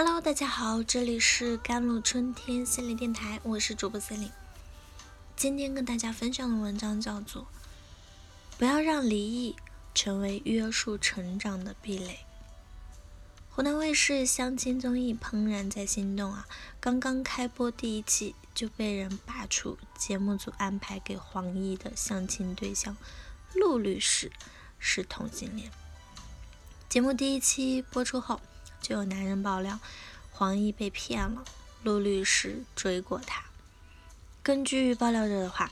Hello，大家好，这里是甘露春天心理电台，我是主播 c e l i n e 今天跟大家分享的文章叫做《不要让离异成为约束成长的壁垒》。湖南卫视相亲综艺《怦然在心动》啊，刚刚开播第一期就被人扒出节目组安排给黄奕的相亲对象陆律师是同性恋。节目第一期播出后。就有男人爆料，黄奕被骗了，陆律师追过他。根据爆料者的话，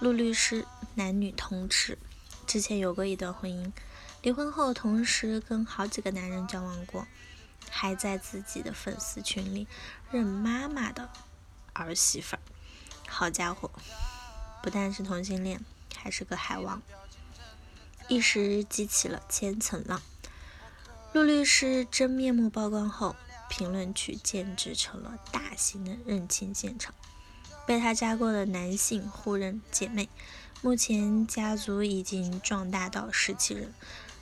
陆律师男女通吃，之前有过一段婚姻，离婚后同时跟好几个男人交往过，还在自己的粉丝群里认妈妈的儿媳妇儿。好家伙，不但是同性恋，还是个海王，一时激起了千层浪。陆律师真面目曝光后，评论区简直成了大型的认亲现场。被他加过的男性互认姐妹，目前家族已经壮大到十七人。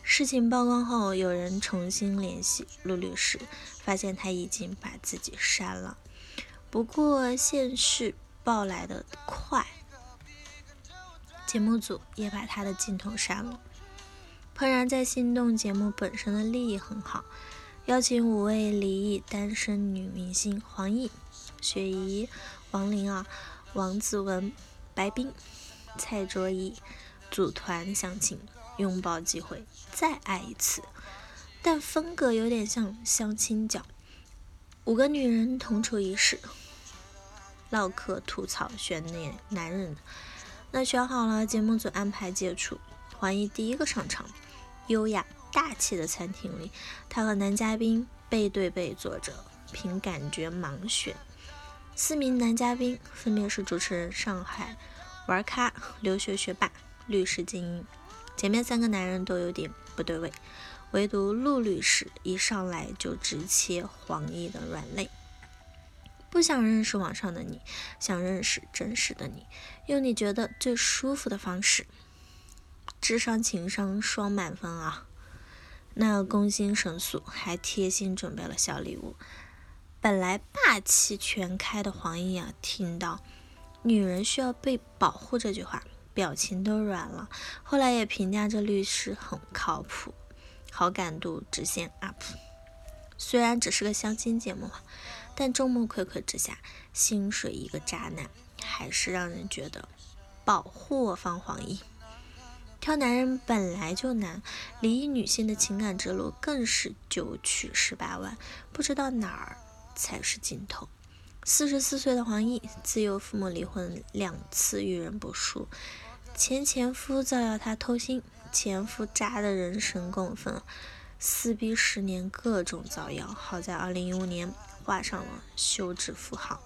事情曝光后，有人重新联系陆律师，发现他已经把自己删了。不过现世报来的快，节目组也把他的镜头删了。怦然在心动节目本身的利益很好，邀请五位离异单身女明星黄奕、雪怡、王琳儿、王子文、白冰、蔡卓宜组团相亲，拥抱机会再爱一次，但风格有点像相亲角，五个女人同处一室，唠嗑吐槽选那男人，那选好了，节目组安排接触，黄奕第一个上场。优雅大气的餐厅里，他和男嘉宾背对背坐着，凭感觉盲选。四名男嘉宾分别是主持人上海玩咖、留学学霸、律师精英。前面三个男人都有点不对味，唯独陆律师一上来就直切黄奕的软肋。不想认识网上的你，想认识真实的你，用你觉得最舒服的方式。智商情商双满分啊！那攻心神速，还贴心准备了小礼物。本来霸气全开的黄奕啊，听到“女人需要被保护”这句话，表情都软了。后来也评价这律师很靠谱，好感度直线 up。虽然只是个相亲节目，但众目睽睽之下，薪水一个渣男，还是让人觉得保护我方黄奕。挑男人本来就难，离异女性的情感之路更是九曲十八弯，不知道哪儿才是尽头。四十四岁的黄奕，自幼父母离婚两次，遇人不淑，前前夫造谣她偷腥，前夫渣的人神共愤，撕逼十年各种造谣，好在二零一五年画上了休止符号。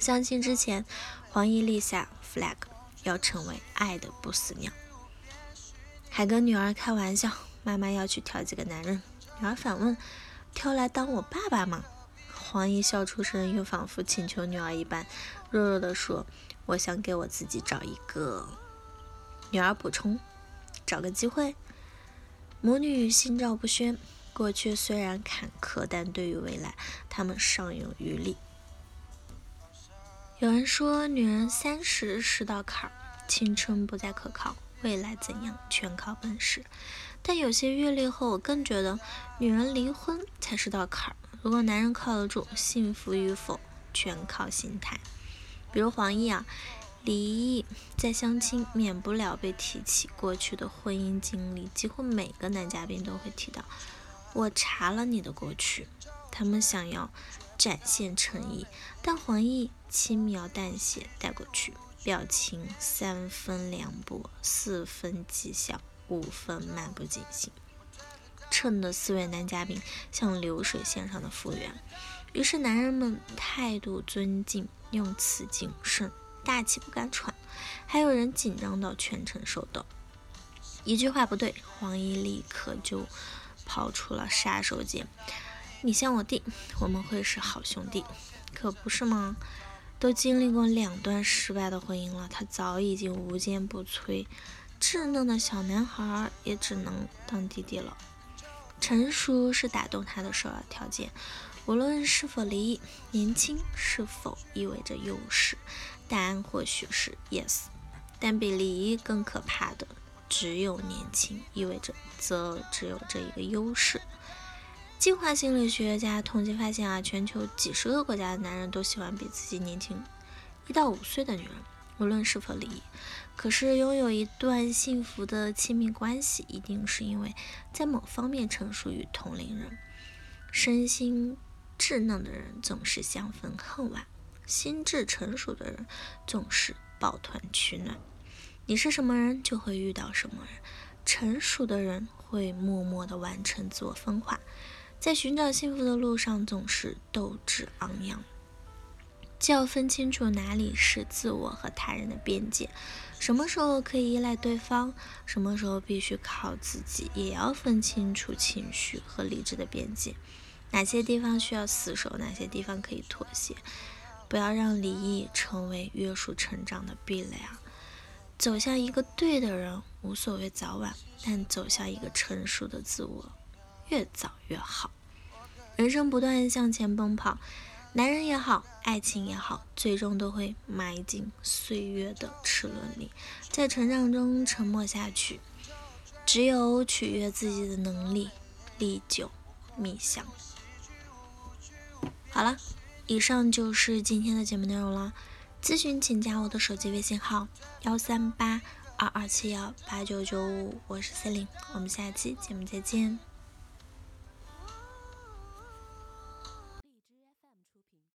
相亲之前，黄奕立下 flag，要成为爱的不死鸟。还跟女儿开玩笑，妈妈要去挑几个男人。女儿反问：“挑来当我爸爸吗？”黄奕笑出声，又仿佛请求女儿一般，弱弱地说：“我想给我自己找一个。”女儿补充：“找个机会。”母女心照不宣。过去虽然坎坷，但对于未来，他们尚有余力。有人说，女人三十是道坎儿，青春不再可靠。未来怎样，全靠本事。但有些阅历后，我更觉得女人离婚才是道坎儿。如果男人靠得住，幸福与否全靠心态。比如黄奕啊，离异在相亲，免不了被提起过去的婚姻经历，几乎每个男嘉宾都会提到。我查了你的过去，他们想要展现诚意，但黄奕轻描淡写带过去。表情三分凉薄，四分讥笑，五分漫不经心，衬得四位男嘉宾像流水线上的服务员。于是男人们态度尊敬，用词谨慎，大气不敢喘。还有人紧张到全程手抖。一句话不对，黄奕立刻就抛出了杀手锏：“你像我弟，我们会是好兄弟，可不是吗？”都经历过两段失败的婚姻了，他早已经无坚不摧，稚嫩的小男孩也只能当弟弟了。成熟是打动他的首要条件。无论是否离异，年轻是否意味着优势？答案或许是 yes，但比离异更可怕的，只有年轻，意味着则只有这一个优势。进化心理学家统计发现啊，全球几十个国家的男人都喜欢比自己年轻一到五岁的女人，无论是否离异。可是拥有一段幸福的亲密关系，一定是因为在某方面成熟于同龄人，身心。稚嫩的人总是相逢恨晚，心智成熟的人总是抱团取暖。你是什么人，就会遇到什么人。成熟的人会默默地完成自我分化，在寻找幸福的路上总是斗志昂扬。既要分清楚哪里是自我和他人的边界，什么时候可以依赖对方，什么时候必须靠自己，也要分清楚情绪和理智的边界。哪些地方需要死守，哪些地方可以妥协，不要让离异成为约束成长的壁垒啊！走向一个对的人，无所谓早晚，但走向一个成熟的自我，越早越好。人生不断向前奔跑，男人也好，爱情也好，最终都会埋进岁月的齿轮里，在成长中沉默下去。只有取悦自己的能力，历久弥香。好了，以上就是今天的节目内容了。咨询请加我的手机微信号：幺三八二二七幺八九九五，我是 C e l i n e 我们下期节目再见。